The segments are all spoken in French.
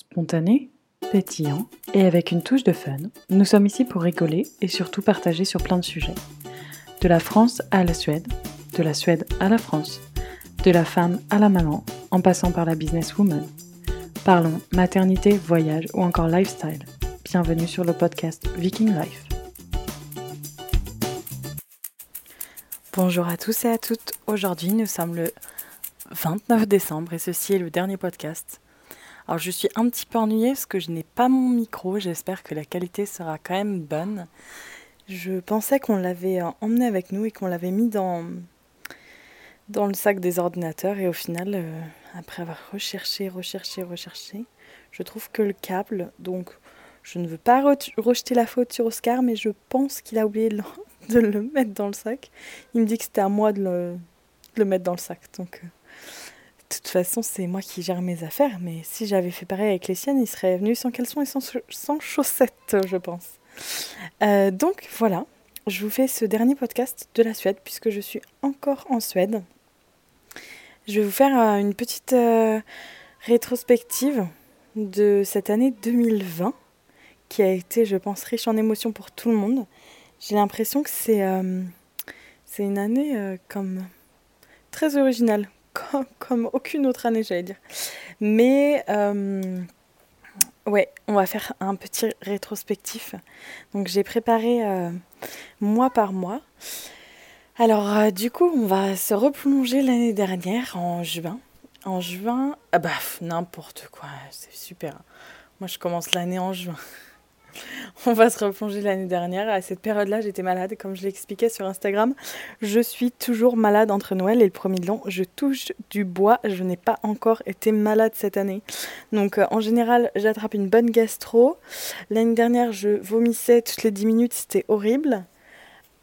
Spontané, pétillant et avec une touche de fun, nous sommes ici pour rigoler et surtout partager sur plein de sujets. De la France à la Suède, de la Suède à la France, de la femme à la maman, en passant par la businesswoman. Parlons maternité, voyage ou encore lifestyle. Bienvenue sur le podcast Viking Life. Bonjour à tous et à toutes. Aujourd'hui, nous sommes le 29 décembre et ceci est le dernier podcast. Alors je suis un petit peu ennuyée parce que je n'ai pas mon micro, j'espère que la qualité sera quand même bonne. Je pensais qu'on l'avait euh, emmené avec nous et qu'on l'avait mis dans, le sac des ordinateurs et au final, euh, après avoir recherché, recherché, recherché, je trouve que le câble, donc je ne veux pas rejeter la faute sur Oscar, mais je pense qu'il a oublié de le, mettre dans le sac. Il me dit que c'était à moi de le, mettre dans le sac, donc... Euh, toute façon, c'est moi qui gère mes affaires, mais si j'avais fait pareil avec les siennes, il serait venu sans caleçon et sans, sans chaussettes, je pense. Euh, donc voilà, je vous fais ce dernier podcast de la Suède, puisque je suis encore en Suède. Je vais vous faire euh, une petite euh, rétrospective de cette année 2020, qui a été, je pense, riche en émotions pour tout le monde. J'ai l'impression que c'est une année comme très originale comme, aucune autre année, j'allais dire. Mais euh, ouais, on va faire un petit rétrospectif. Donc j'ai préparé euh, mois par mois. Alors euh, du coup, on va se replonger l'année dernière en juin. En juin, ah bah n'importe quoi, c'est super. Moi je commence l'année en juin. On va se replonger l'année dernière. À cette période-là, j'étais malade. Comme je l'expliquais sur Instagram, je suis toujours malade entre Noël et le premier de l'an. Je touche du bois. Je n'ai pas encore été malade cette année. Donc, euh, en général, j'attrape une bonne gastro. L'année dernière, je vomissais toutes les 10 minutes. C'était horrible.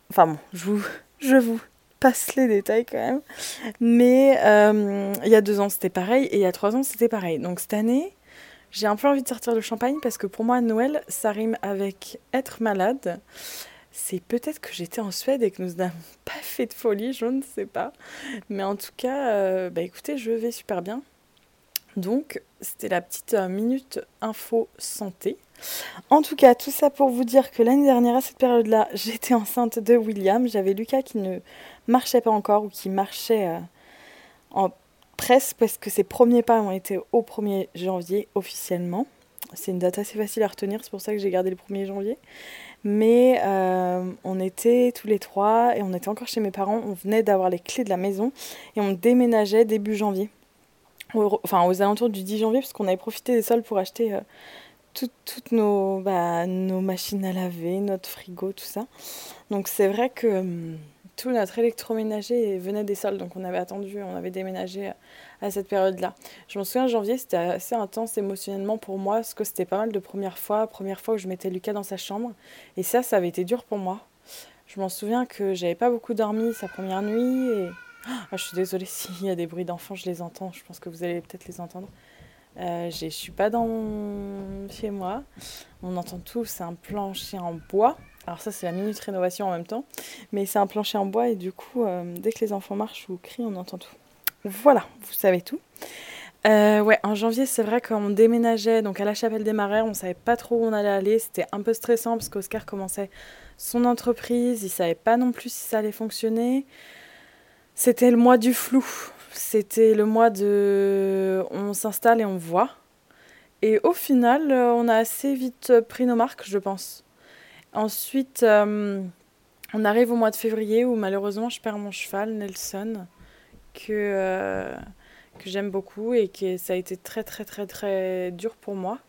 Enfin bon, je vous, je vous passe les détails quand même. Mais euh, il y a deux ans, c'était pareil. Et il y a trois ans, c'était pareil. Donc, cette année j'ai un peu envie de sortir le champagne parce que pour moi, Noël, ça rime avec être malade. C'est peut-être que j'étais en Suède et que nous n'avons pas fait de folie, je ne sais pas. Mais en tout cas, euh, bah écoutez, je vais super bien. Donc, c'était la petite euh, minute info santé. En tout cas, tout ça pour vous dire que l'année dernière, à cette période-là, j'étais enceinte de William. J'avais Lucas qui ne marchait pas encore ou qui marchait euh, en presque parce que ses premiers pas ont été au 1er janvier officiellement. C'est une date assez facile à retenir, c'est pour ça que j'ai gardé le 1er janvier. Mais euh, on était tous les trois et on était encore chez mes parents. On venait d'avoir les clés de la maison et on déménageait début janvier. enfin, aux alentours du 10 janvier, parce qu'on avait profité des soldes pour acheter euh, toutes nos, bah, nos machines à laver, notre frigo, tout ça. Donc c'est vrai que. Hum, tout notre électroménager venait des soldes, donc on avait attendu, on avait déménagé à cette période-là. Je me souviens, janvier, c'était assez intense émotionnellement pour moi, parce que c'était pas mal de premières fois, première fois où je mettais Lucas dans sa chambre, et ça, ça avait été dur pour moi. Je m'en souviens que j'avais pas beaucoup dormi sa première nuit, et ah, je suis désolée s'il y a des bruits d'enfants, je les entends, je pense que vous allez peut-être les entendre. Euh, je suis pas dans chez moi. On entend tout, c'est un plancher en bois. Alors ça c'est la minute rénovation en même temps, mais c'est un plancher en bois et du coup euh, dès que les enfants marchent ou crient on entend tout. Voilà, vous savez tout. Euh, ouais, en janvier c'est vrai qu'on déménageait donc à la Chapelle des Marais, on savait pas trop où on allait aller, c'était un peu stressant parce qu'Oscar commençait son entreprise, il savait pas non plus si ça allait fonctionner. C'était le mois du flou, c'était le mois de on s'installe et on voit. Et au final, euh, on a assez vite pris nos marques, je pense. Ensuite, euh, on arrive au mois de février où malheureusement je perds mon cheval, Nelson, que, euh, que j'aime beaucoup et que ça a été très très très très dur pour moi.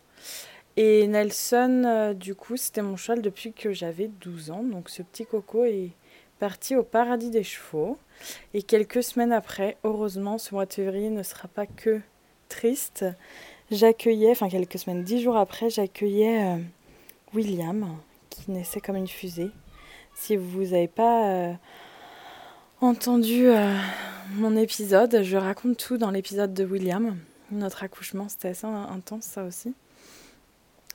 Et Nelson, euh, du coup, c'était mon cheval depuis que j'avais 12 ans. Donc ce petit coco est parti au paradis des chevaux. Et quelques semaines après, heureusement, ce mois de février ne sera pas que triste. J'accueillais, enfin quelques semaines, dix jours après, j'accueillais William, qui naissait comme une fusée. Si vous n'avez pas euh, entendu euh, mon épisode, je raconte tout dans l'épisode de William. Notre accouchement, c'était assez intense ça aussi.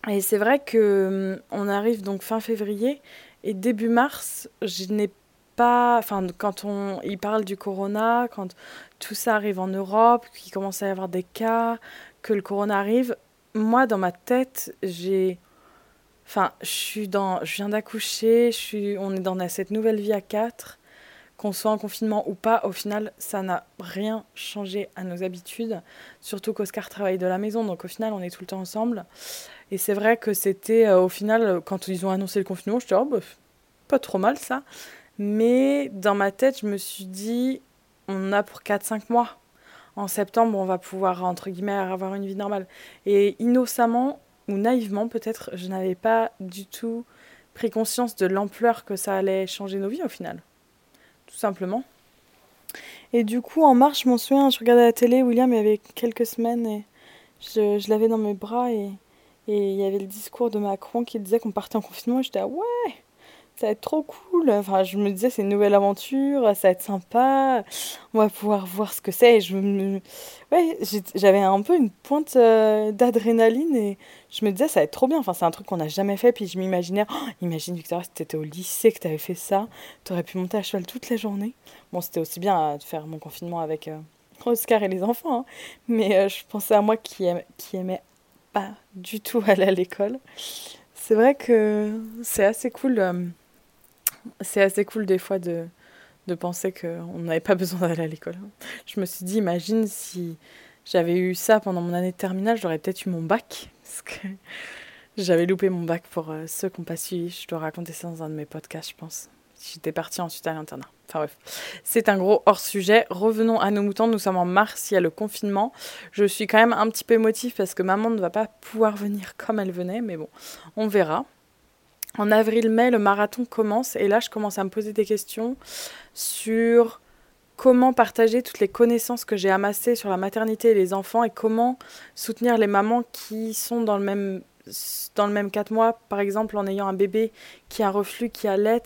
Et c'est vrai que hum, on arrive donc fin février et début mars, je n'ai pas, enfin quand on, il parle du corona, quand tout ça arrive en Europe, qu'il commence à y avoir des cas, que le corona arrive, moi, dans ma tête, j'ai. Enfin, je suis dans. Je viens d'accoucher, je suis... on est dans cette nouvelle vie à quatre. Qu'on soit en confinement ou pas, au final, ça n'a rien changé à nos habitudes. Surtout qu'Oscar travaille de la maison, donc au final, on est tout le temps ensemble. Et c'est vrai que c'était, euh, au final, quand ils ont annoncé le confinement, je disais, oh, bah, pas trop mal ça. Mais dans ma tête, je me suis dit, on a pour 4-5 mois. En septembre, on va pouvoir, entre guillemets, avoir une vie normale. Et innocemment, naïvement peut-être, je n'avais pas du tout pris conscience de l'ampleur que ça allait changer nos vies au final. Tout simplement. Et du coup, en mars, je m'en souviens, je regardais la télé, William il y avait quelques semaines et je, l'avais dans mes bras et, et il y avait le discours de Macron qui disait qu'on partait en confinement et j'étais ah ouais ça va être trop cool. Enfin, je me disais, c'est une nouvelle aventure, ça va être sympa, on va pouvoir voir ce que c'est. je me... ouais, j'avais un peu une pointe euh, d'adrénaline et je me disais, ça va être trop bien. Enfin, c'est un truc qu'on n'a jamais fait. Puis je m'imaginais, oh, imagine Victoria, si t'étais au lycée, que t'avais fait ça, t'aurais pu monter à cheval toute la journée. Bon, c'était aussi bien de faire mon confinement avec euh, Oscar et les enfants, hein. mais euh, je pensais à moi qui, qui aimait pas du tout aller à l'école. C'est vrai que c'est assez cool c'est assez cool des fois de, de penser qu'on n'avait pas besoin d'aller à l'école. Je me suis dit, imagine si j'avais eu ça pendant mon année de terminale, j'aurais peut-être eu mon bac. Parce que j'avais loupé mon bac pour euh, ceux qui n'ont pas suivi. Je dois raconter ça dans un de mes podcasts, je pense. J'étais partie ensuite à l'internat. Enfin bref, c'est un gros hors-sujet. Revenons à nos moutons. Nous sommes en mars, il y a le confinement. Je suis quand même un petit peu émotive parce que maman ne va pas pouvoir venir comme elle venait. Mais bon, on verra. En avril-mai, le marathon commence. Et là, je commence à me poser des questions sur comment partager toutes les connaissances que j'ai amassées sur la maternité et les enfants et comment soutenir les mamans qui sont dans le même dans le même 4 mois, par exemple en ayant un bébé qui a un reflux, qui allait,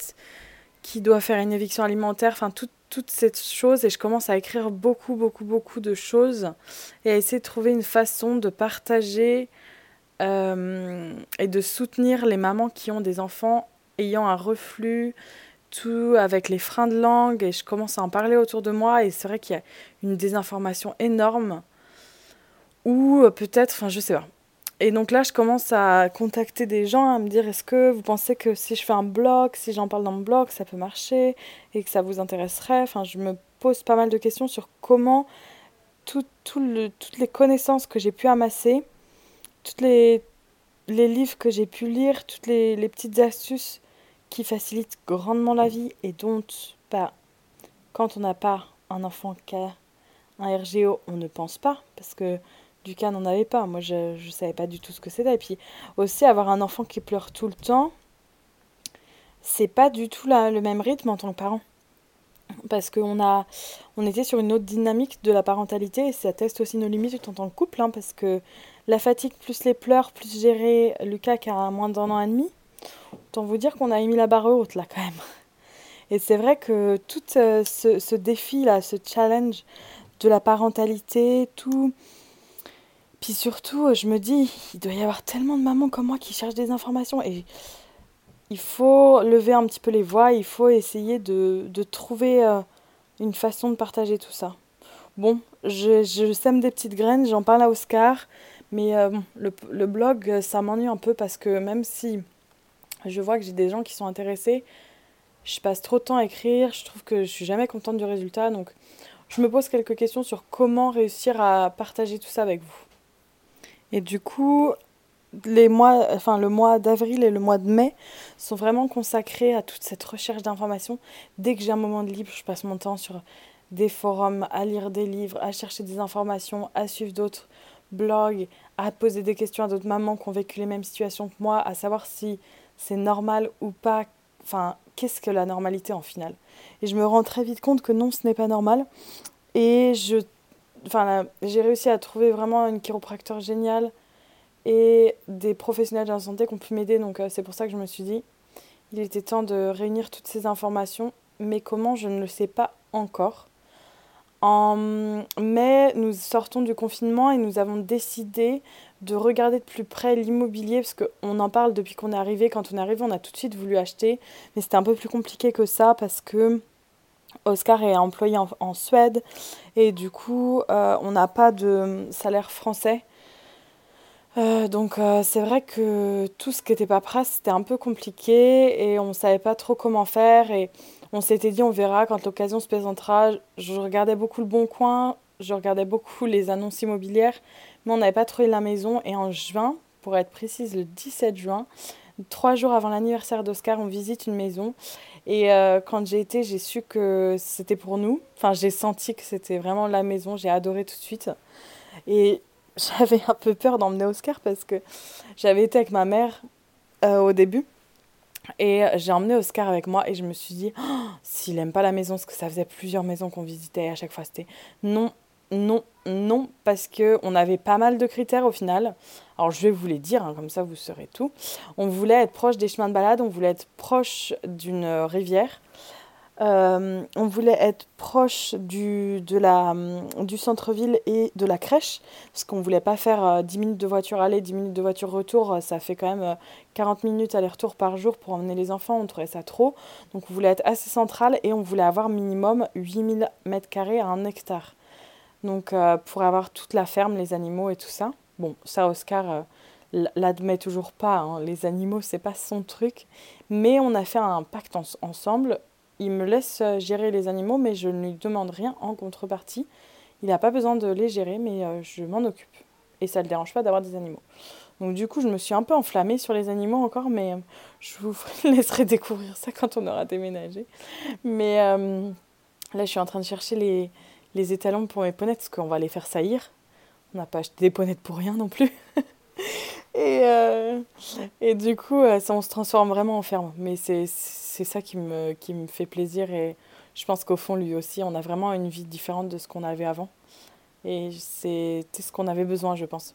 qui doit faire une éviction alimentaire, enfin toutes ces choses. Et je commence à écrire beaucoup, beaucoup, beaucoup de choses et à essayer de trouver une façon de partager et de soutenir les mamans qui ont des enfants ayant un reflux, tout avec les freins de langue, et je commence à en parler autour de moi, et c'est vrai qu'il y a une désinformation énorme, ou euh, peut-être, enfin je sais pas. Et donc là, je commence à contacter des gens, à me dire est-ce que vous pensez que si je fais un blog, si j'en parle dans mon blog, ça peut marcher et que ça vous intéresserait? Enfin, je me pose pas mal de questions sur comment tout, toutes les connaissances que j'ai pu amasser tous les, livres que j'ai pu lire, toutes les, petites astuces qui facilitent grandement la vie et dont, bah, quand on n'a pas un enfant qui a un RGO, on ne pense pas, parce que du cas, n'en avait pas. Moi, je ne savais pas du tout ce que c'était. Et puis, aussi, avoir un enfant qui pleure tout le temps, c'est pas du tout le même rythme en tant que parent. Parce qu'on a, on était sur une autre dynamique de la parentalité et ça teste aussi nos limites en tant que couple, hein, parce que la fatigue plus les pleurs, plus gérer Lucas qui a moins d'un an et demi. Autant vous dire qu'on a mis la barre haute là quand même. Et c'est vrai que tout euh, ce, ce défi-là, ce challenge de la parentalité, tout... Puis surtout, je me dis, il doit y avoir tellement de mamans comme moi qui cherchent des informations. Et il faut lever un petit peu les voix, il faut essayer de, trouver euh, une façon de partager tout ça. Bon, je sème des petites graines, j'en parle à Oscar. Mais euh, le, le, blog, euh, ça m'ennuie un peu parce que même si je vois que j'ai des gens qui sont intéressés, je passe trop de temps à écrire, je trouve que je suis jamais contente du résultat. Donc je me pose quelques questions sur comment réussir à partager tout ça avec vous. Et du coup, les mois, enfin, le mois d'avril et le mois de mai sont vraiment consacrés à toute cette recherche d'informations. Dès que j'ai un moment de libre, je passe mon temps sur des forums, à lire des livres, à chercher des informations, à suivre d'autres blog, à poser des questions à d'autres mamans qui ont vécu les mêmes situations que moi, à savoir si c'est normal ou pas. Enfin, qu'est-ce que la normalité en finale Et je me rends très vite compte que non, ce n'est pas normal. Et je, enfin, j'ai réussi à trouver vraiment une chiropracteur géniale et des professionnels de la santé qui ont pu m'aider. Donc euh, c'est pour ça que je me suis dit, il était temps de réunir toutes ces informations. Mais comment, je ne le sais pas encore. En mai, nous sortons du confinement et nous avons décidé de regarder de plus près l'immobilier parce qu'on en parle depuis qu'on est arrivé. Quand on est arrivé, on a tout de suite voulu acheter, mais c'était un peu plus compliqué que ça parce que Oscar est employé en, Suède et du coup, euh, on n'a pas de salaire français. Euh, donc euh, c'est vrai que tout ce qui était paperasse, c'était un peu compliqué et on ne savait pas trop comment faire. On s'était dit, on verra quand l'occasion se présentera. Je regardais beaucoup le bon coin, je regardais beaucoup les annonces immobilières, mais on n'avait pas trouvé la maison. Et en juin, pour être précise, le 17 juin, trois jours avant l'anniversaire d'Oscar, on visite une maison. Et euh, quand j'ai été, j'ai su que c'était pour nous. Enfin, j'ai senti que c'était vraiment la maison. J'ai adoré tout de suite. Et j'avais un peu peur d'emmener Oscar parce que j'avais été avec ma mère euh, au début. Et j'ai emmené Oscar avec moi et je me suis dit, oh, s'il aime pas la maison, parce que ça faisait plusieurs maisons qu'on visitait à chaque fois c'était non, non, non, parce qu'on avait pas mal de critères au final. Alors je vais vous les dire, hein, comme ça vous saurez tout. On voulait être proche des chemins de balade, on voulait être proche d'une rivière, euh, on voulait être proche du, de la, du centre-ville et de la crèche, parce qu'on ne voulait pas faire 10 euh, minutes de voiture aller, 10 minutes de voiture retour, ça fait quand même 40 euh, minutes aller-retour par jour pour emmener les enfants, on trouvait ça trop. Donc on voulait être assez central et on voulait avoir minimum 8000 m2 à 1 hectare. Donc pour avoir toute la ferme, les animaux et tout ça. Bon, ça Oscar l'admet toujours pas, hein. les animaux c'est pas son truc, mais on a fait un pacte ensemble il me laisse euh, gérer les animaux, mais je ne lui demande rien en contrepartie. Il n'a pas besoin de les gérer, mais euh, je m'en occupe. Et ça ne le dérange pas d'avoir des animaux. Donc du coup, je me suis un peu enflammée sur les animaux encore, mais euh, je vous laisserai découvrir ça quand on aura déménagé. Mais là, je suis en train de chercher les, les étalons pour mes ponettes, parce qu'on va les faire saillir. On n'a pas acheté des ponettes pour rien non plus. et, et du coup, ça, on se transforme vraiment en ferme. Mais c'est c'est ça qui me, qui me fait plaisir et je pense qu'au fond, lui aussi, on a vraiment une vie différente de ce qu'on avait avant. Et c'était ce qu'on avait besoin, je pense.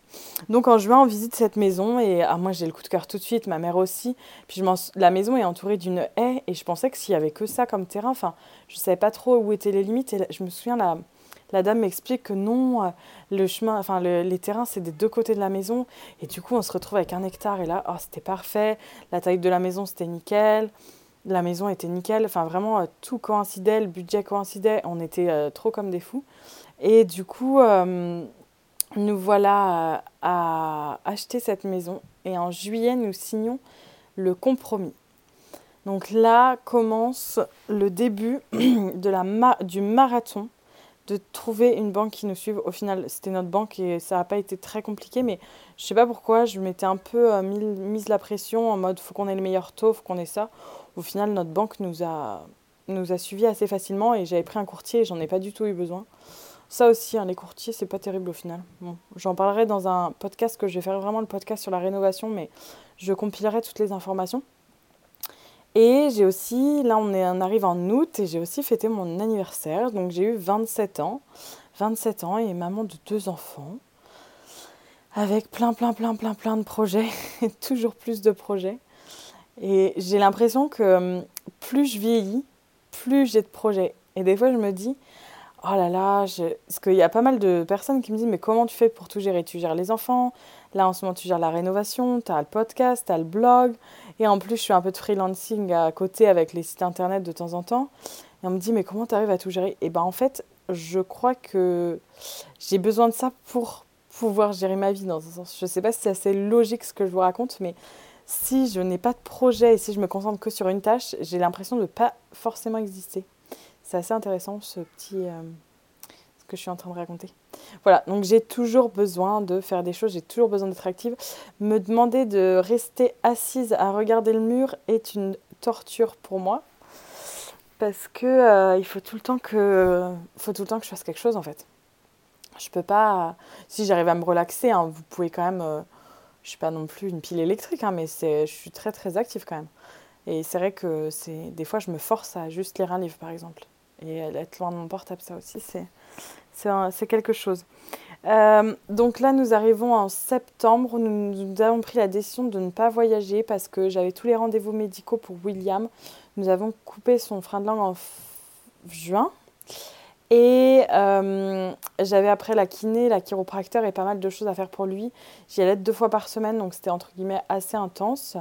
Donc en juin, on visite cette maison et ah, moi j'ai le coup de cœur tout de suite, ma mère aussi. Puis je la maison est entourée d'une haie et je pensais que s'il y avait que ça comme terrain, enfin, je savais pas trop où étaient les limites. Et je me souviens, la, la dame m'explique que non, euh, le chemin, les terrains, c'est des deux côtés de la maison. Et du coup, on se retrouve avec un hectare et là, oh, c'était parfait. La taille de la maison, c'était nickel la maison était nickel. Enfin, vraiment, euh, tout coïncidait, le budget coïncidait. On était euh, trop comme des fous. Et du coup, nous voilà à acheter cette maison. Et en juillet, nous signons le compromis. Donc là commence le début de la du marathon de trouver une banque qui nous suive. Au final, c'était notre banque et ça n'a pas été très compliqué, mais je sais pas pourquoi, je m'étais un peu mis, mise la pression en mode faut qu'on ait le meilleur taux, faut qu'on ait ça au final, notre banque nous a, nous a suivis assez facilement et j'avais pris un courtier et j'en ai pas du tout eu besoin. Ça aussi, hein, les courtiers, c'est pas terrible au final. Bon, j'en parlerai dans un podcast que je vais faire vraiment le podcast sur la rénovation, mais je compilerai toutes les informations. Et j'ai aussi, là on, est, on arrive en août et j'ai aussi fêté mon anniversaire, donc j'ai eu 27 ans. 27 ans et maman de deux enfants, avec plein, plein, plein, plein, plein de projets, et toujours plus de projets. Et j'ai l'impression que hum, plus je vieillis, plus j'ai de projets. Et des fois, je me dis, oh là là, parce qu'il y a pas mal de personnes qui me disent, mais comment tu fais pour tout gérer? Tu gères les enfants, là en ce moment tu gères la rénovation, tu as le podcast, tu as le blog, et en plus je suis un peu de freelancing à côté avec les sites internet de temps en temps. Et on me dit, mais comment tu arrives à tout gérer? Et ben en fait, je crois que j'ai besoin de ça pour pouvoir gérer ma vie dans un sens. Je sais pas si c'est assez logique ce que je vous raconte, mais si je n'ai pas de projet et si je me concentre que sur une tâche, j'ai l'impression de ne pas forcément exister. C'est assez intéressant ce petit... Euh, ce que je suis en train de raconter. Voilà, donc j'ai toujours besoin de faire des choses, j'ai toujours besoin d'être active. Me demander de rester assise à regarder le mur est une torture pour moi. Parce que euh, il faut tout le temps que faut tout le temps que je fasse quelque chose en fait. Je peux pas si j'arrive à me relaxer, hein, vous pouvez quand même euh, je suis pas non plus une pile électrique, hein, mais je suis très très active quand même. Et c'est vrai que des fois je me force à juste lire un livre par exemple. Et être loin de mon portable, ça aussi c'est, quelque chose. Euh, donc là nous arrivons en septembre, nous, nous, avons pris la décision de ne pas voyager parce que j'avais tous les rendez-vous médicaux pour William. Nous avons coupé son frein de langue en juin. Et euh, j'avais après la kiné, la chiropracteur et pas mal de choses à faire pour lui. J'y allais deux fois par semaine, donc c'était entre guillemets assez intense.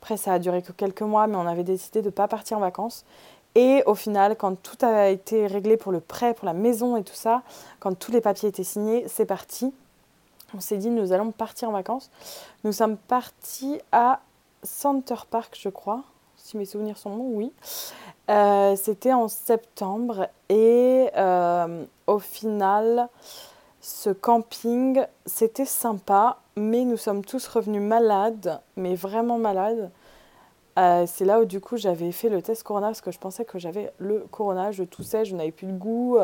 Après, ça a duré que quelques mois, mais on avait décidé de ne pas partir en vacances. Et au final, quand tout a été réglé pour le prêt, pour la maison et tout ça, quand tous les papiers étaient signés, c'est parti. on s'est dit nous allons partir en vacances. Nous sommes partis à Center Park, je crois, si mes souvenirs sont bons, oui. Euh, c'était en septembre et euh, au final, ce camping, c'était sympa, mais nous sommes tous revenus malades, mais vraiment malades. Euh, c'est là où du coup j'avais fait le test corona parce que je pensais que j'avais le corona, je toussais, je n'avais plus de goût,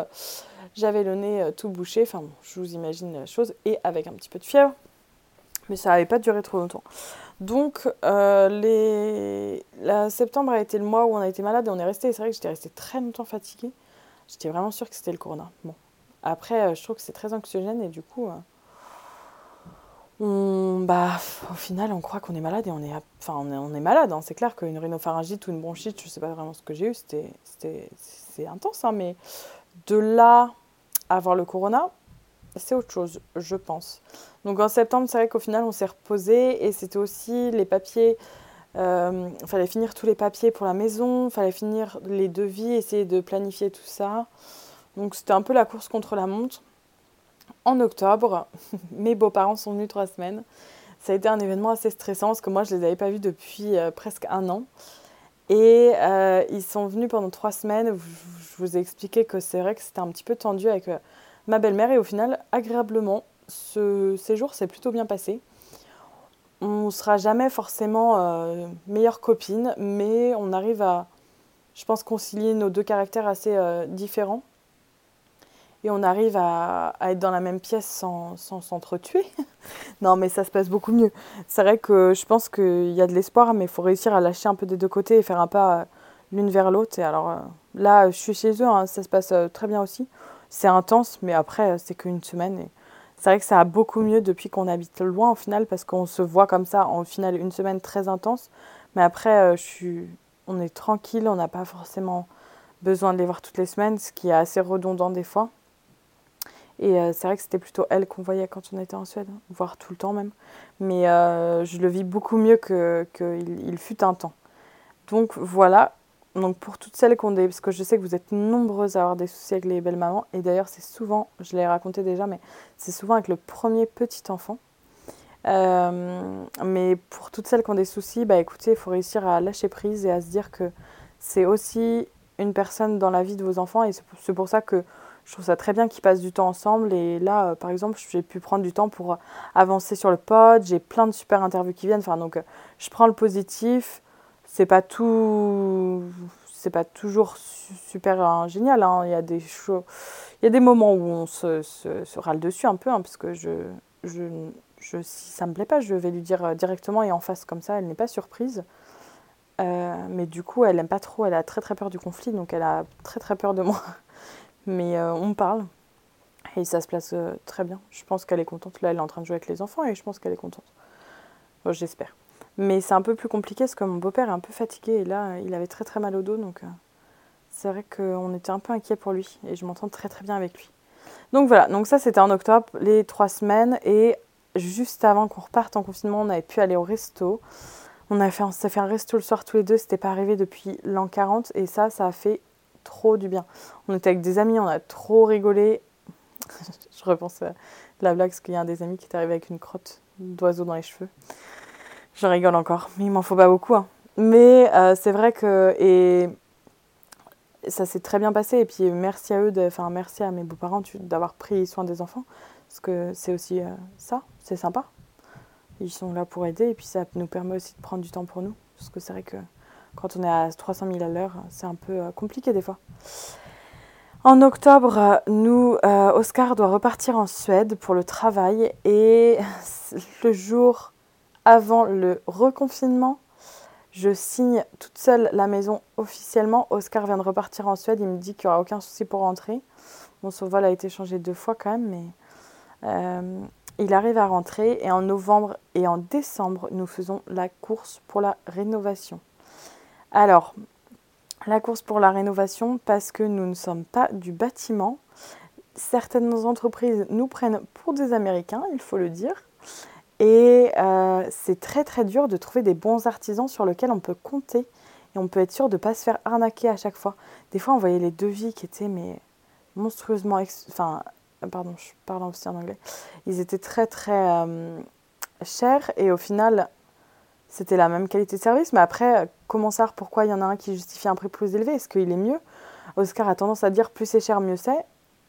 j'avais le nez tout bouché, enfin je vous imagine la chose, et avec un petit peu de fièvre, mais ça n'avait pas duré trop longtemps. Donc, euh, les... septembre a été le mois où on a été malade et on est resté. C'est vrai que j'étais restée très longtemps fatiguée. J'étais vraiment sûre que c'était le corona. Bon. Après, euh, je trouve que c'est très anxiogène et du coup, euh, bah, au final, on croit qu'on est malade et on est, malade. Hein. C'est clair qu'une rhinopharyngite ou une bronchite, je ne sais pas vraiment ce que j'ai eu, c'était, intense. Hein, mais de là à avoir le corona, c'est autre chose, je pense. Donc en septembre, c'est vrai qu'au final, on s'est reposé et c'était aussi les papiers. Il euh, fallait finir tous les papiers pour la maison, il fallait finir les devis, essayer de planifier tout ça. Donc c'était un peu la course contre la montre. En octobre, mes beaux-parents sont venus trois semaines. Ça a été un événement assez stressant parce que moi, je ne les avais pas vus depuis euh, presque un an. Et euh, ils sont venus pendant trois semaines. Je vous ai expliqué que c'est vrai que c'était un petit peu tendu avec ma belle-mère et au final, agréablement, ce séjour s'est plutôt bien passé. On ne sera jamais forcément euh, meilleure copine, mais on arrive à, je pense, concilier nos deux caractères assez euh, différents. Et on arrive à, être dans la même pièce sans s'entretuer. non, mais ça se passe beaucoup mieux. C'est vrai que je pense qu'il y a de l'espoir, mais il faut réussir à lâcher un peu des deux côtés et faire un pas euh, l'une vers l'autre. Et alors là, je suis chez eux, hein, ça se passe très bien aussi. C'est intense, mais après, c'est qu'une semaine. C'est vrai que ça a beaucoup mieux depuis qu'on habite loin au final, parce qu'on se voit comme ça en final une semaine très intense. Mais après, euh, je suis... on est tranquille, on n'a pas forcément besoin de les voir toutes les semaines, ce qui est assez redondant des fois. Et euh, c'est vrai que c'était plutôt elle qu'on voyait quand on était en Suède, voire tout le temps même. Mais euh, je le vis beaucoup mieux qu'il que il fut un temps. Donc voilà, donc pour toutes celles qui ont des... Parce que je sais que vous êtes nombreuses à avoir des soucis avec les belles mamans. Et d'ailleurs, c'est souvent, je l'ai raconté déjà, mais c'est souvent avec le premier petit enfant. Euh, mais pour toutes celles qui ont des soucis, bah écoutez, il faut réussir à lâcher prise et à se dire que c'est aussi une personne dans la vie de vos enfants. Et c'est pour ça que je trouve ça très bien qu'ils passent du temps ensemble. Et là, euh, par exemple, j'ai pu prendre du temps pour avancer sur le pod. J'ai plein de super interviews qui viennent. Enfin, donc, euh, je prends le positif c'est pas tout c'est pas toujours super génial hein. il y a des il y a des moments où on se, râle dessus un peu hein, parce que si ça me plaît pas je vais lui dire euh, directement et en face comme ça elle n'est pas surprise euh, mais du coup elle aime pas trop elle a très très peur du conflit donc elle a très très peur de moi mais euh, on parle et ça se place très bien je pense qu'elle est contente là elle est en train de jouer avec les enfants et je pense qu'elle est contente j'espère mais c'est un peu plus compliqué parce que mon beau-père est un peu fatigué et là, il avait très très mal au dos. Donc euh, c'est vrai qu'on était un peu inquiet pour lui et je m'entends très très bien avec lui. Donc voilà, donc ça c'était en octobre, les trois semaines. Et juste avant qu'on reparte en confinement, on avait pu aller au resto. On, a fait, fait un resto le soir tous les deux, c'était pas arrivé depuis l'an 40 et ça, ça a fait trop du bien. On était avec des amis, on a trop rigolé. je repense à la blague parce qu'il y a un des amis qui est arrivé avec une crotte d'oiseau dans les cheveux. Je rigole encore, mais il m'en faut pas beaucoup. Hein. Mais euh, c'est vrai que et ça s'est très bien passé. Et puis merci à eux, enfin merci à mes beaux-parents d'avoir pris soin des enfants, parce que c'est aussi euh, ça, c'est sympa. Ils sont là pour aider et puis ça nous permet aussi de prendre du temps pour nous, parce que c'est vrai que quand on est à 300 000 à l'heure, c'est un peu euh, compliqué des fois. En octobre, nous, Oscar doit repartir en Suède pour le travail et le jour avant le reconfinement. Je signe toute seule la maison officiellement. Oscar vient de repartir en Suède. Il me dit qu'il n'y aura aucun souci pour rentrer. Bon, son vol a été changé deux fois quand même, mais euh, il arrive à rentrer. Et en novembre et en décembre, nous faisons la course pour la rénovation. Alors, la course pour la rénovation, parce que nous ne sommes pas du bâtiment. Certaines entreprises nous prennent pour des Américains, il faut le dire. Et euh, c'est très très dur de trouver des bons artisans sur lesquels on peut compter et on peut être sûr de ne pas se faire arnaquer à chaque fois. Des fois, on voyait les devis qui étaient mais monstrueusement, enfin pardon, je parle aussi en anglais, ils étaient très très chers et au final, c'était la même qualité de service. Mais après, comment savoir pourquoi il y en a un qui justifie un prix plus élevé? Est-ce qu'il est mieux? Oscar a tendance à dire plus c'est cher, mieux c'est.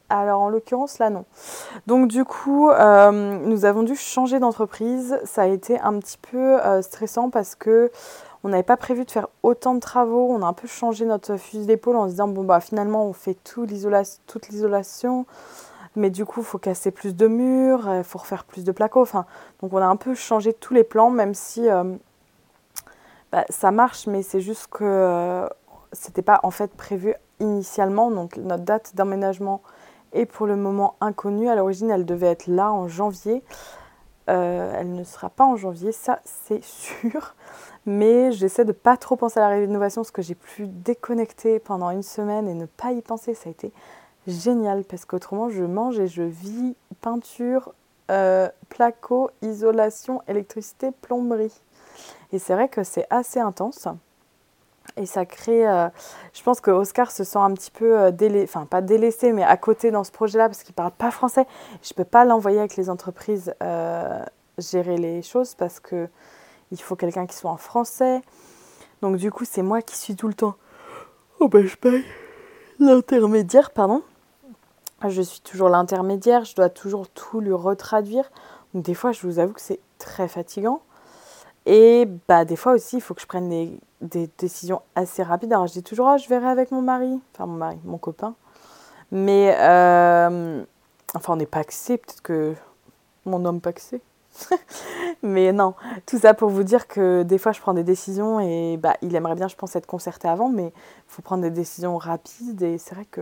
Alors en l'occurrence, là non. Donc du coup, euh, nous avons dû changer d'entreprise. Ça a été un petit peu euh, stressant parce que on n'avait pas prévu de faire autant de travaux. On a un peu changé notre fusil d'épaule en se disant bon bah finalement on fait tout toute l'isolation. Mais du coup, il faut casser plus de murs, il faut refaire plus de placo. Enfin, donc on a un peu changé tous les plans, même si euh, bah, ça marche, mais c'est juste que c'était pas en fait prévu initialement. Donc notre date d'emménagement est pour le moment inconnue. À l'origine, elle devait être là en janvier. Euh, elle ne sera pas en janvier, ça c'est sûr. Mais j'essaie de pas trop penser à la rénovation parce que j'ai pu déconnecter pendant une semaine et ne pas y penser. Ça a été génial parce qu'autrement je mange et je vis peinture, euh, placo, isolation, électricité, plomberie. Et c'est vrai que c'est assez intense. Et ça crée. Euh, je pense que Oscar se sent un petit peu euh, délaissé, enfin pas délaissé, mais à côté dans ce projet-là parce qu'il parle pas français. Je peux pas l'envoyer avec les entreprises euh, gérer les choses parce que il faut quelqu'un qui soit en français. Donc du coup, c'est moi qui suis tout le temps. Oh ben je paye l'intermédiaire, pardon. Je suis toujours l'intermédiaire, je dois toujours tout lui retraduire. Donc des fois, je vous avoue que c'est très fatigant. Et bah, des fois aussi, il faut que je prenne des, décisions assez rapides. Alors je dis toujours, ah, je verrai avec mon mari, enfin mon mari, mon copain. Mais, euh, enfin, on n'est pas axé, peut-être que mon homme paxé. Mais non, tout ça pour vous dire que des fois je prends des décisions et bah, il aimerait bien, je pense, être concerté avant, mais il faut prendre des décisions rapides et c'est vrai que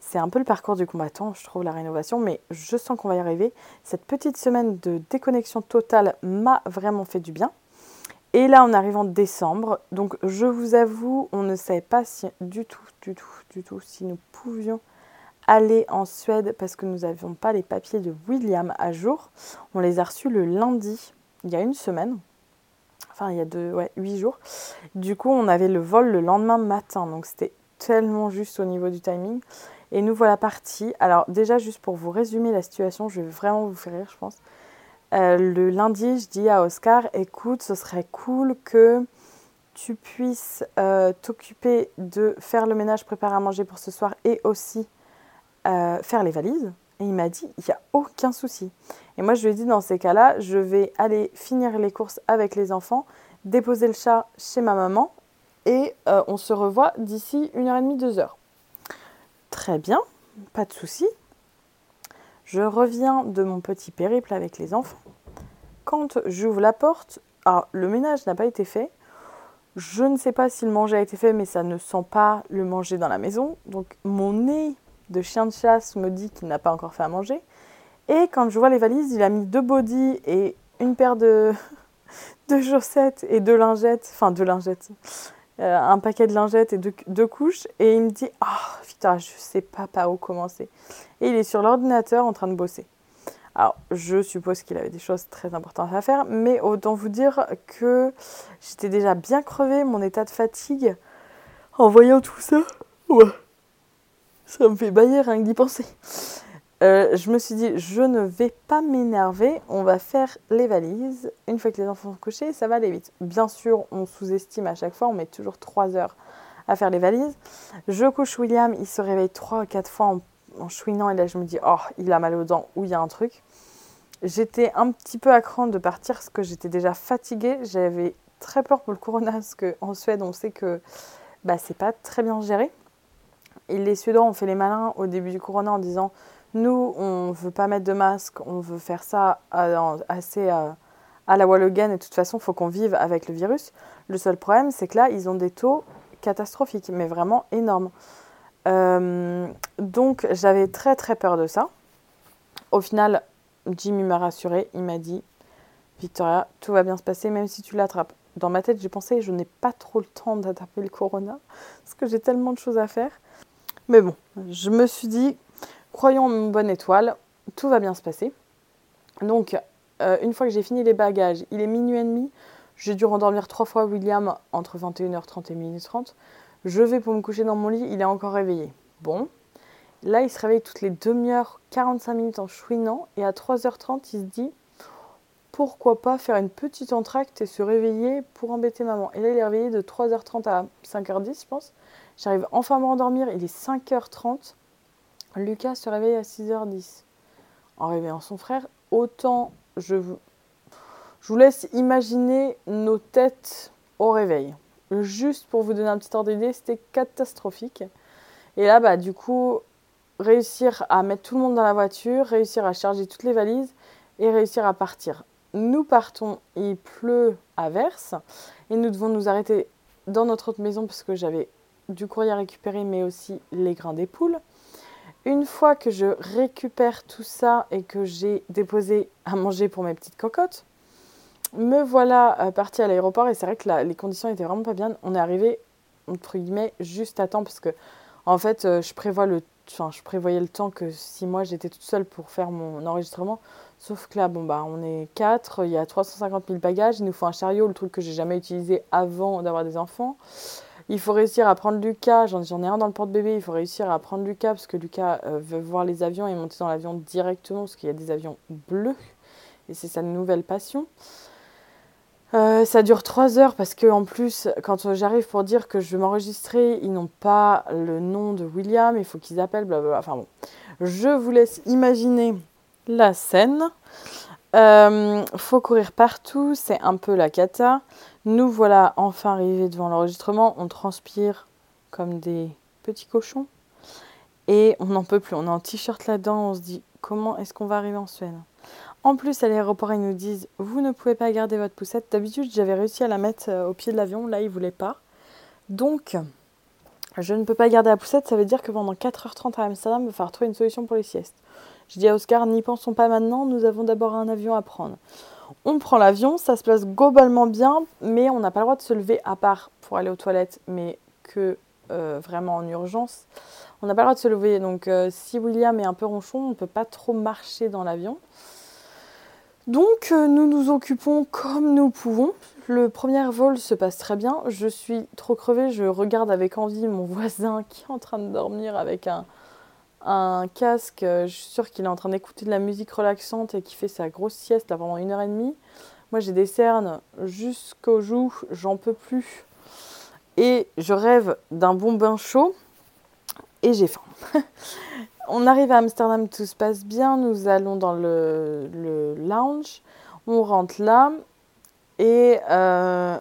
c'est un peu le parcours du combattant, je trouve, la rénovation, mais je sens qu'on va y arriver. Cette petite semaine de déconnexion totale m'a vraiment fait du bien. Et là, on arrive en décembre. Donc, je vous avoue, on ne savait pas si, du tout, du tout, du tout, si nous pouvions aller en Suède parce que nous n'avions pas les papiers de William à jour. On les a reçus le lundi, il y a une semaine. Enfin, il y a deux, ouais, huit jours. Du coup, on avait le vol le lendemain matin. Donc, c'était tellement juste au niveau du timing. Et nous voilà partis. Alors, déjà, juste pour vous résumer la situation, je vais vraiment vous faire rire, je pense. Euh, le lundi, je dis à Oscar, écoute, ce serait cool que tu puisses euh, t'occuper de faire le ménage, préparer à manger pour ce soir et aussi euh, faire les valises. Et il m'a dit, il n'y a aucun souci. Et moi, je lui ai dit, dans ces cas-là, je vais aller finir les courses avec les enfants, déposer le chat chez ma maman et on se revoit d'ici une heure et demie, deux heures. Très bien, pas de souci. Je reviens de mon petit périple avec les enfants. Quand j'ouvre la porte, alors le ménage n'a pas été fait. Je ne sais pas si le manger a été fait, mais ça ne sent pas le manger dans la maison. Donc mon nez de chien de chasse me dit qu'il n'a pas encore fait à manger. Et quand je vois les valises, il a mis deux bodys et une paire de, de chaussettes et deux lingettes, enfin deux lingettes, euh, un paquet de lingettes et deux, couches. Et il me dit, ah oh, putain, je sais pas par où commencer et il est sur l'ordinateur en train de bosser. Alors, je suppose qu'il avait des choses très importantes à faire, mais autant vous dire que j'étais déjà bien crevée, mon état de fatigue, en voyant tout ça, ouais, ça me fait bailler rien que d'y penser. Euh, je me suis dit, je ne vais pas m'énerver, on va faire les valises. Une fois que les enfants sont couchés, ça va aller vite. Bien sûr, on sous-estime à chaque fois, on met toujours 3 heures à faire les valises. Je couche William, il se réveille 3 ou 4 fois en en chouinant et là je me dis oh il a mal aux dents ou il y a un truc. J'étais un petit peu à cran de partir parce que j'étais déjà fatiguée. J'avais très peur pour le corona parce qu'en Suède on sait que bah, c'est pas très bien géré. Et les Suédois ont fait les malins au début du corona en disant nous on veut pas mettre de masque, on veut faire ça assez à, à la Wallogan et de toute façon il faut qu'on vive avec le virus. Le seul problème c'est que là ils ont des taux catastrophiques mais vraiment énormes. Euh, donc j'avais très très peur de ça. Au final, Jimmy m'a rassuré. Il m'a dit Victoria, tout va bien se passer même si tu l'attrapes. Dans ma tête, j'ai pensé je n'ai pas trop le temps d'attraper le corona parce que j'ai tellement de choses à faire. Mais bon, je me suis dit croyons en mon bonne étoile, tout va bien se passer. Donc, euh, une fois que j'ai fini les bagages, il est minuit et demi. J'ai dû rendormir trois fois William entre 21h30 et minuit 30. Je vais pour me coucher dans mon lit, il est encore réveillé. Bon. Là, il se réveille toutes les demi-heures, 45 minutes en chouinant. Et à 3h30, il se dit pourquoi pas faire une petite entracte et se réveiller pour embêter maman. Et là, il est réveillé de 3h30 à 5h10, je pense. J'arrive enfin à me rendormir. Il est 5h30. Lucas se réveille à 6h10. En réveillant son frère, autant je vous, je vous laisse imaginer nos têtes au réveil. Juste pour vous donner un petit ordre d'idée, c'était catastrophique. Et là, bah, du coup, réussir à mettre tout le monde dans la voiture, réussir à charger toutes les valises et réussir à partir. Nous partons, il pleut à verse et nous devons nous arrêter dans notre autre maison parce que j'avais du courrier à récupérer mais aussi les grains des poules. Une fois que je récupère tout ça et que j'ai déposé à manger pour mes petites cocottes, me voilà euh, partie à l'aéroport et c'est vrai que les conditions étaient vraiment pas bien. On est arrivé entre guillemets juste à temps parce que en fait euh, je prévoyais le temps que si moi j'étais toute seule pour faire mon enregistrement. Sauf que là, bon, bah, on est quatre, il y a 350 000 bagages, il nous faut un chariot, le truc que j'ai jamais utilisé avant d'avoir des enfants. Il faut réussir à prendre Lucas, j'en ai un dans le porte-bébé, il faut réussir à prendre Lucas parce que Lucas euh, veut voir les avions et monter dans l'avion directement parce qu'il y a des avions bleus et c'est sa nouvelle passion. Euh, ça dure trois heures parce que en plus, quand j'arrive pour dire que je veux m'enregistrer, ils n'ont pas le nom de William, il faut qu'ils appellent, blablabla. Enfin bon, je vous laisse imaginer la scène. Euh, faut courir partout, c'est un peu la cata. Nous voilà enfin arrivés devant l'enregistrement. On transpire comme des petits cochons et on n'en peut plus. On est en t-shirt là-dedans. On se dit comment est-ce qu'on va arriver en Suède en plus, à l'aéroport, ils nous disent Vous ne pouvez pas garder votre poussette. D'habitude, j'avais réussi à la mettre euh, au pied de l'avion. Là, ils ne voulaient pas. Donc, je ne peux pas garder la poussette. Ça veut dire que pendant 4h30 à Amsterdam, il va falloir trouver une solution pour les siestes. Je dis à Oscar N'y pensons pas maintenant. Nous avons d'abord un avion à prendre. On prend l'avion. Ça se passe globalement bien. Mais on n'a pas le droit de se lever à part pour aller aux toilettes. Mais que euh, vraiment en urgence. On n'a pas le droit de se lever. Donc, euh, si William est un peu ronchon, on ne peut pas trop marcher dans l'avion. Donc euh, nous nous occupons comme nous pouvons. Le premier vol se passe très bien. Je suis trop crevée. Je regarde avec envie mon voisin qui est en train de dormir avec un, un casque. Je suis sûre qu'il est en train d'écouter de la musique relaxante et qui fait sa grosse sieste pendant une heure et demie. Moi j'ai des cernes jusqu'aux joues. J'en peux plus. Et je rêve d'un bon bain chaud. Et j'ai faim. On arrive à Amsterdam, tout se passe bien. Nous allons dans le, lounge. On rentre là. Et euh,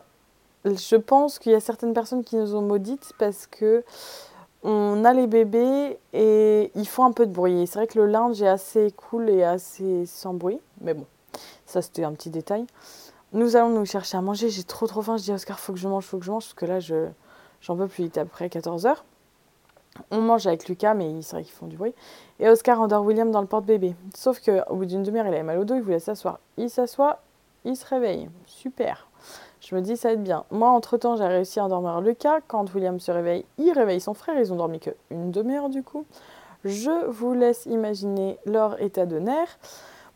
je pense qu'il y a certaines personnes qui nous ont maudites parce que on a les bébés et ils font un peu de bruit. C'est vrai que le lounge est assez cool et assez sans bruit. Mais bon, ça c'était un petit détail. Nous allons nous chercher à manger. J'ai trop trop faim. Je dis Oscar, faut que je mange, faut que je mange. Parce que là, je, j'en peux plus. Il est après 14 heures. On mange avec Lucas, mais c'est vrai qu'ils font du bruit. Et Oscar endort William dans le porte-bébé. Sauf qu'au bout d'une demi-heure, il avait mal au dos, il voulait s'asseoir. Il s'assoit, il se réveille. Super. Je me dis, ça va être bien. Moi, entre-temps, j'ai réussi à endormir Lucas. Quand William se réveille, il réveille son frère. Ils ont dormi que une demi-heure du coup. Je vous laisse imaginer leur état de nerfs.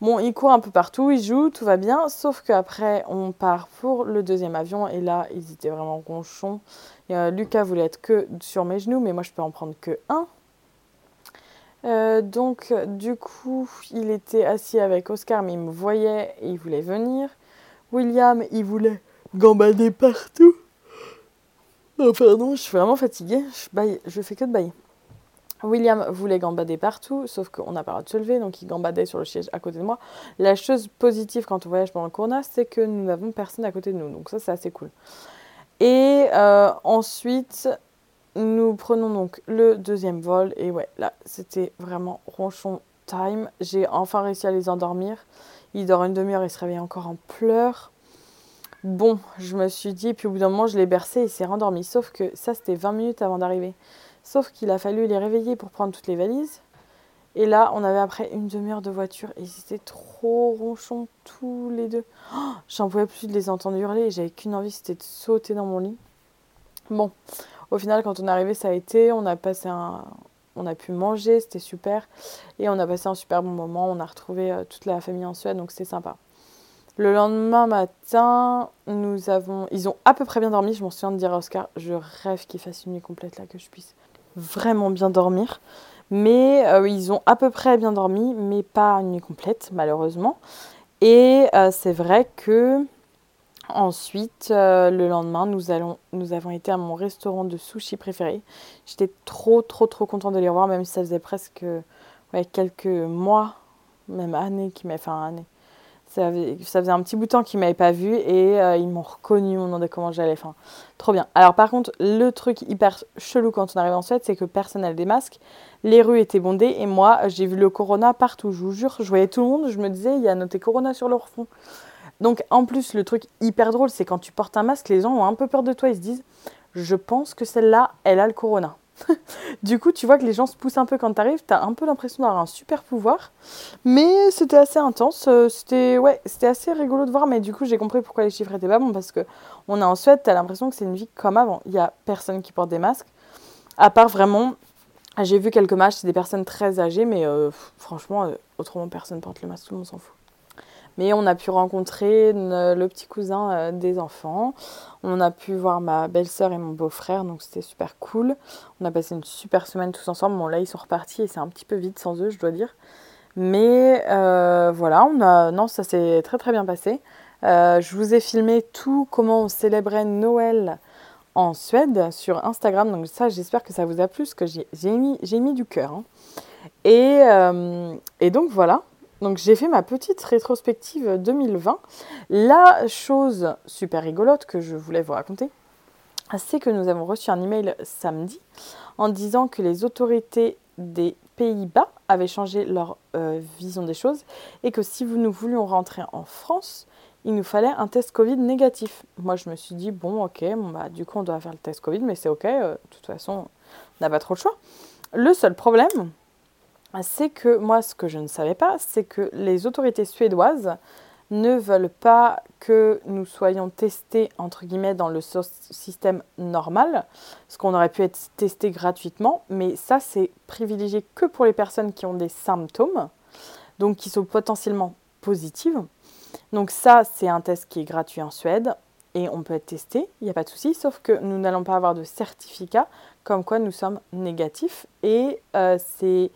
Bon, ils courent un peu partout, ils jouent, tout va bien. Sauf qu'après, on part pour le deuxième avion. Et là, ils étaient vraiment ronchons. Euh, Lucas voulait être que sur mes genoux, mais moi je peux en prendre que un. Euh, donc du coup, il était assis avec Oscar, mais il me voyait et il voulait venir. William, il voulait gambader partout. Oh pardon, je suis vraiment fatiguée, je, je fais que de bailler. William voulait gambader partout, sauf qu'on n'a pas le droit de se lever, donc il gambadait sur le siège à côté de moi. La chose positive quand on voyage dans le Corona, c'est que nous n'avons personne à côté de nous, donc ça c'est assez cool. Et euh, ensuite, nous prenons donc le deuxième vol. Et ouais, là, c'était vraiment ronchon time. J'ai enfin réussi à les endormir. Il dort une demi-heure, il se réveille encore en pleurs. Bon, je me suis dit, puis au bout d'un moment, je l'ai bercé, il s'est rendormi. Sauf que ça, c'était 20 minutes avant d'arriver. Sauf qu'il a fallu les réveiller pour prendre toutes les valises. Et là, on avait après une demi-heure de voiture et ils étaient trop ronchons tous les deux. Oh, j'en pouvais plus de les entendre hurler j'avais qu'une envie, c'était de sauter dans mon lit. Bon, au final, quand on est arrivé, ça a été. On a passé un, on a pu manger, c'était super. Et on a passé un super bon moment. On a retrouvé euh, toute la famille en Suède, donc c'était sympa. Le lendemain matin, nous avons, ils ont à peu près bien dormi. Je m'en souviens de dire à Oscar, je rêve qu'il fasse une nuit complète là, que je puisse vraiment bien dormir. Mais ils ont à peu près bien dormi, mais pas une nuit complète, malheureusement. Et c'est vrai que Ensuite, euh, le lendemain, nous, allons, nous avons été à mon restaurant de sushi préféré. J'étais trop, trop, trop contente de les revoir, même si ça faisait presque quelques mois, même années, qui m'avaient fait année. Ça, faisait un petit bout de temps qu'ils m'avaient pas vu et euh, ils m'ont reconnu, m'ont demandé comment j'allais. Enfin, trop bien. Alors, par contre, le truc hyper chelou quand on arrive en Suède, c'est que personne n'avait des masques. Les rues étaient bondées et moi, j'ai vu le Corona partout. Je vous jure, je voyais tout le monde. Je me disais, il y a noté Corona sur leur fond. Donc en plus, le truc hyper drôle, c'est quand tu portes un masque, les gens ont un peu peur de toi. Ils se disent, je pense que celle-là, elle a le corona. du coup, tu vois que les gens se poussent un peu quand tu arrives. Tu as un peu l'impression d'avoir un super pouvoir. Mais c'était assez intense. Euh, c'était ouais, c'était assez rigolo de voir. Mais du coup, j'ai compris pourquoi les chiffres étaient pas bons. Parce que on est en Suède, tu as l'impression que c'est une vie comme avant. Il n'y a personne qui porte des masques. À part vraiment, j'ai vu quelques matchs, c'est des personnes très âgées. Mais euh, franchement, euh, autrement, personne porte le masque. Tout le monde s'en fout. Mais on a pu rencontrer le petit cousin euh, des enfants. On a pu voir ma belle-sœur et mon beau-frère, donc c'était super cool. On a passé une super semaine tous ensemble. Bon, là, ils sont repartis et c'est un petit peu vide sans eux, je dois dire. Mais euh, voilà, on a... non, ça s'est très très bien passé. Euh, je vous ai filmé tout comment on célébrait Noël en Suède sur Instagram. Donc ça, j'espère que ça vous a plu, parce que j'ai mis, du cœur. Hein. Et donc voilà, donc j'ai fait ma petite rétrospective 2020. La chose super rigolote que je voulais vous raconter, c'est que nous avons reçu un email samedi en disant que les autorités des Pays-Bas avaient changé leur euh, vision des choses et que si nous voulions rentrer en France, il nous fallait un test Covid négatif. Moi, je me suis dit, bon, ok, bah, du coup, on doit faire le test Covid, mais c'est ok, euh, de toute façon, on n'a pas trop le choix. Le seul problème, c'est que moi, ce que je ne savais pas, c'est que les autorités suédoises ne veulent pas que nous soyons testés, entre guillemets, dans le système normal, ce qu'on aurait pu être testé gratuitement, mais ça, c'est privilégié que pour les personnes qui ont des symptômes, donc qui sont potentiellement positives. Donc ça, c'est un test qui est gratuit en Suède et on peut être testé, il n'y a pas de souci, sauf que nous n'allons pas avoir de certificat comme quoi nous sommes négatifs et euh, c'est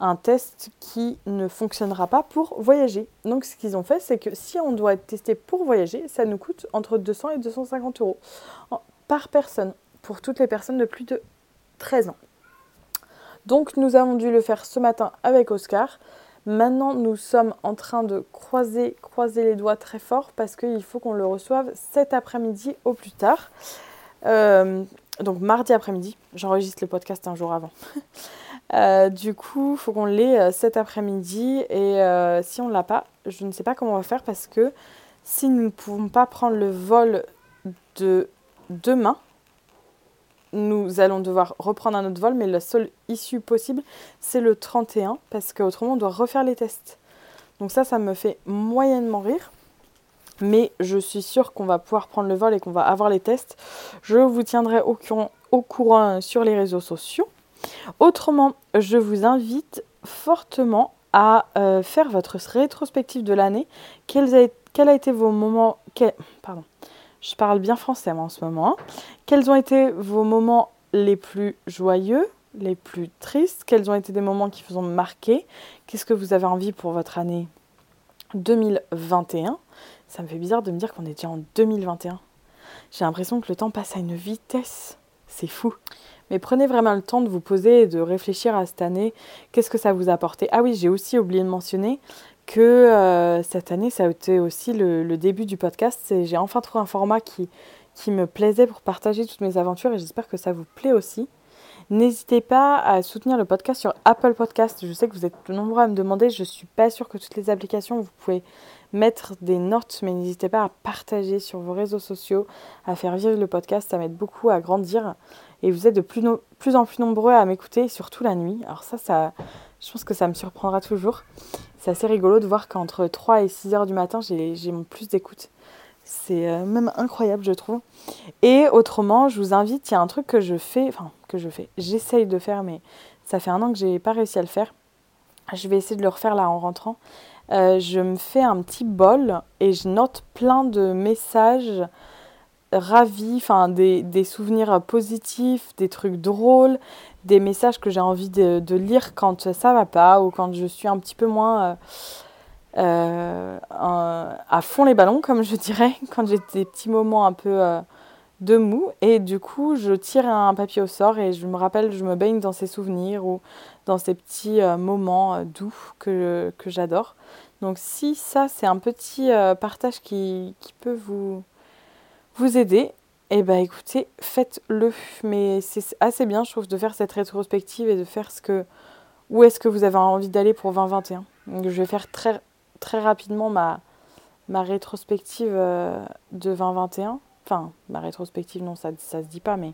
un test qui ne fonctionnera pas pour voyager. Donc ce qu'ils ont fait, c'est que si on doit être testé pour voyager, ça nous coûte entre 200 et 250 euros par personne pour toutes les personnes de plus de 13 ans. Donc nous avons dû le faire ce matin avec Oscar. Maintenant, nous sommes en train de croiser, croiser les doigts très fort parce qu'il faut qu'on le reçoive cet après-midi au plus tard. Euh, donc mardi après-midi, j'enregistre le podcast un jour avant. Euh, du coup, faut qu'on l'ait euh, cet après-midi et euh, si on ne l'a pas, je ne sais pas comment on va faire parce que si nous ne pouvons pas prendre le vol de demain, nous allons devoir reprendre un autre vol, mais la seule issue possible, c'est le 31 parce qu'autrement, on doit refaire les tests. Donc ça, ça me fait moyennement rire. Mais je suis sûre qu'on va pouvoir prendre le vol et qu'on va avoir les tests. Je vous tiendrai au, au courant sur les réseaux sociaux. Autrement, je vous invite fortement à euh, faire votre rétrospective de l'année. Quels, a, été vos moments... pardon, je parle bien français en ce moment. Hein. Quels ont été vos moments les plus joyeux, les plus tristes? Quels ont été des moments qui vous ont marqué? Qu'est-ce que vous avez envie pour votre année 2021 Ça me fait bizarre de me dire qu'on est déjà en 2021. J'ai l'impression que le temps passe à une vitesse. C'est fou. Mais prenez vraiment le temps de vous poser et de réfléchir à cette année. Qu'est-ce que ça vous a apporté? Ah oui, j'ai aussi oublié de mentionner que euh, cette année, ça a été aussi le, début du podcast. J'ai enfin trouvé un format qui, qui me plaisait pour partager toutes mes aventures et j'espère que ça vous plaît aussi. N'hésitez pas à soutenir le podcast sur Apple Podcast. Je sais que vous êtes nombreux à me demander. Je ne suis pas sûre que toutes les applications, vous pouvez mettre des notes, mais n'hésitez pas à partager sur vos réseaux sociaux, à faire vivre le podcast. Ça m'aide beaucoup à grandir. Et vous êtes de plus, en plus nombreux à m'écouter, surtout la nuit. Alors ça, ça, je pense que ça me surprendra toujours. C'est assez rigolo de voir qu'entre 3 et 6 heures du matin, j'ai mon plus d'écoute. C'est euh, même incroyable, je trouve. Et autrement, je vous invite, il y a un truc que je fais, que je fais, j'essaye de faire, mais ça fait un an que j'ai pas réussi à le faire. Je vais essayer de le refaire là en rentrant. Euh, je me fais un petit bol et je note plein de messages ravie, enfin des, des, souvenirs positifs, des trucs drôles, des messages que j'ai envie de, lire quand ça va pas ou quand je suis un petit peu moins euh, euh, à fond les ballons, comme je dirais, quand j'ai des petits moments un peu de mou. Et du coup, je tire un papier au sort et je me rappelle, je me baigne dans ces souvenirs ou dans ces petits moments doux que, que j'adore. Donc si ça, c'est un petit partage qui, qui, peut vous, vous aider, eh ben écoutez, faites-le. Mais c'est assez bien, je trouve, de faire cette rétrospective et de faire ce que... Où est-ce que vous avez envie d'aller pour 2021 Donc, Je vais faire très très rapidement ma, ma rétrospective euh, de 2021. Enfin, ma rétrospective, non, ça ne se dit pas, mais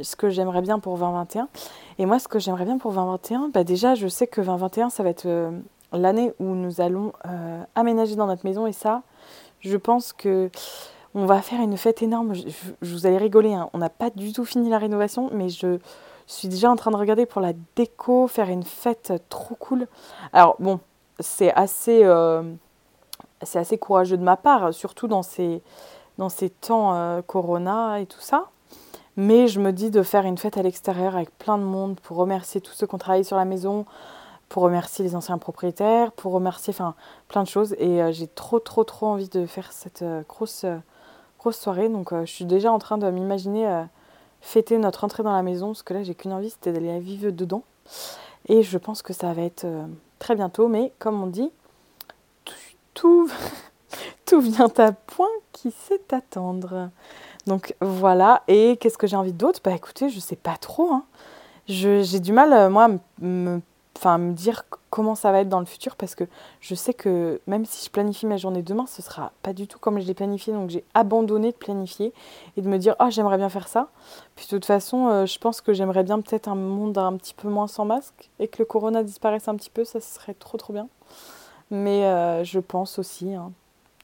ce que j'aimerais bien pour 2021. Et moi, ce que j'aimerais bien pour 2021, bah déjà, je sais que 2021, ça va être euh, l'année où nous allons euh, aménager dans notre maison. Et ça, je pense que on va faire une fête énorme. Je, vous allez rigoler, hein. on n'a pas du tout fini la rénovation, mais je suis déjà en train de regarder pour la déco, faire une fête trop cool. Alors bon, c'est assez, euh, c'est assez courageux de ma part, surtout dans ces, dans ces temps euh, Corona et tout ça. Mais je me dis de faire une fête à l'extérieur avec plein de monde pour remercier tous ceux qui ont travaillé sur la maison, pour remercier les anciens propriétaires, pour remercier enfin, plein de choses. Et euh, j'ai trop, trop, trop envie de faire cette grosse, grosse soirée. Donc je suis déjà en train de m'imaginer fêter notre entrée dans la maison, parce que là, j'ai qu'une envie, c'était d'aller vivre dedans. Et je pense que ça va être très bientôt. Mais comme on dit, tout, tout vient à point qui sait attendre. Donc voilà. Et qu'est-ce que j'ai envie d'autre? Bah écoutez, je sais pas trop. Hein. J'ai du mal, euh, moi, me, enfin, me dire comment ça va être dans le futur parce que je sais que même si je planifie ma journée demain, ce sera pas du tout comme je l'ai planifié. Donc j'ai abandonné de planifier et de me dire ah j'aimerais bien faire ça. Puis de toute façon, euh, je pense que j'aimerais bien peut-être un monde un petit peu moins sans masque et que le corona disparaisse un petit peu, ça serait trop trop bien. Mais euh, je pense aussi, hein,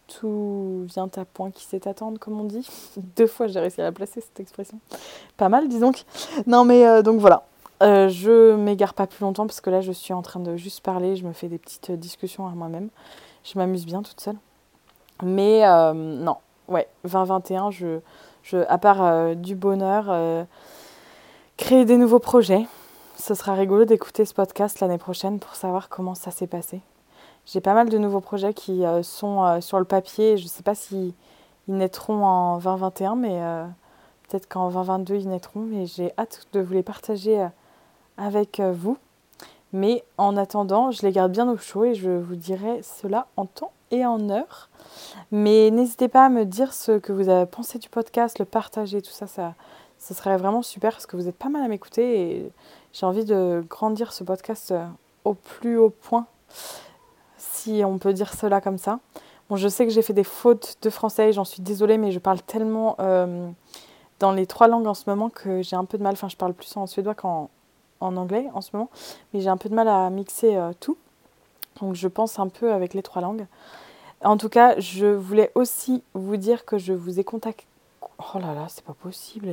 tout vient à point qui sait attendre, comme on dit. Deux fois j'ai réussi à la placer cette expression. Pas mal, disons. Non mais euh, donc voilà. Euh, je m'égare pas plus longtemps parce que là je suis en train de juste parler, je me fais des petites discussions à moi-même. Je m'amuse bien toute seule. Mais euh, non, ouais, 2021, je, je, à part euh, du bonheur, créer des nouveaux projets. Ce sera rigolo d'écouter ce podcast l'année prochaine pour savoir comment ça s'est passé. J'ai pas mal de nouveaux projets qui sont sur le papier. Je ne sais pas si ils naîtront en 2021, mais peut-être qu'en 2022 ils naîtront. Mais j'ai hâte de vous les partager avec euh, vous. Mais en attendant, je les garde bien au chaud et je vous dirai cela en temps et en heure. Mais n'hésitez pas à me dire ce que vous avez pensé du podcast, le partager, tout ça, ça, ça serait vraiment super parce que vous êtes pas mal à m'écouter et j'ai envie de grandir ce podcast euh, au plus haut point, si on peut dire cela comme ça. Bon, je sais que j'ai fait des fautes de français, j'en suis désolée, mais je parle tellement euh, dans les trois langues en ce moment que j'ai un peu de mal. Enfin, je parle plus en suédois qu'en en anglais en ce moment, mais j'ai un peu de mal à mixer euh, tout. Donc je pense un peu avec les trois langues. En tout cas, je voulais aussi vous dire que je vous ai contacté. Oh là là, c'est pas possible.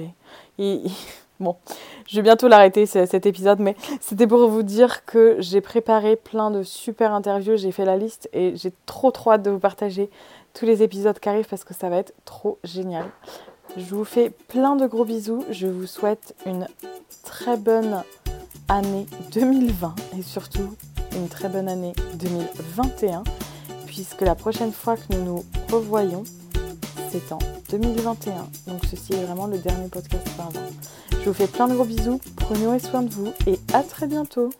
Et... Bon, je vais bientôt l'arrêter cet épisode, mais c'était pour vous dire que j'ai préparé plein de super interviews, j'ai fait la liste et j'ai trop trop hâte de vous partager tous les épisodes qui arrivent parce que ça va être trop génial. Je vous fais plein de gros bisous, je vous souhaite une très bonne année 2020 et surtout une très bonne année 2021 puisque la prochaine fois que nous nous revoyons, c'est en 2021. Donc ceci est vraiment le dernier podcast 2020. Je vous fais plein de gros bisous, prenez soin de vous et à très bientôt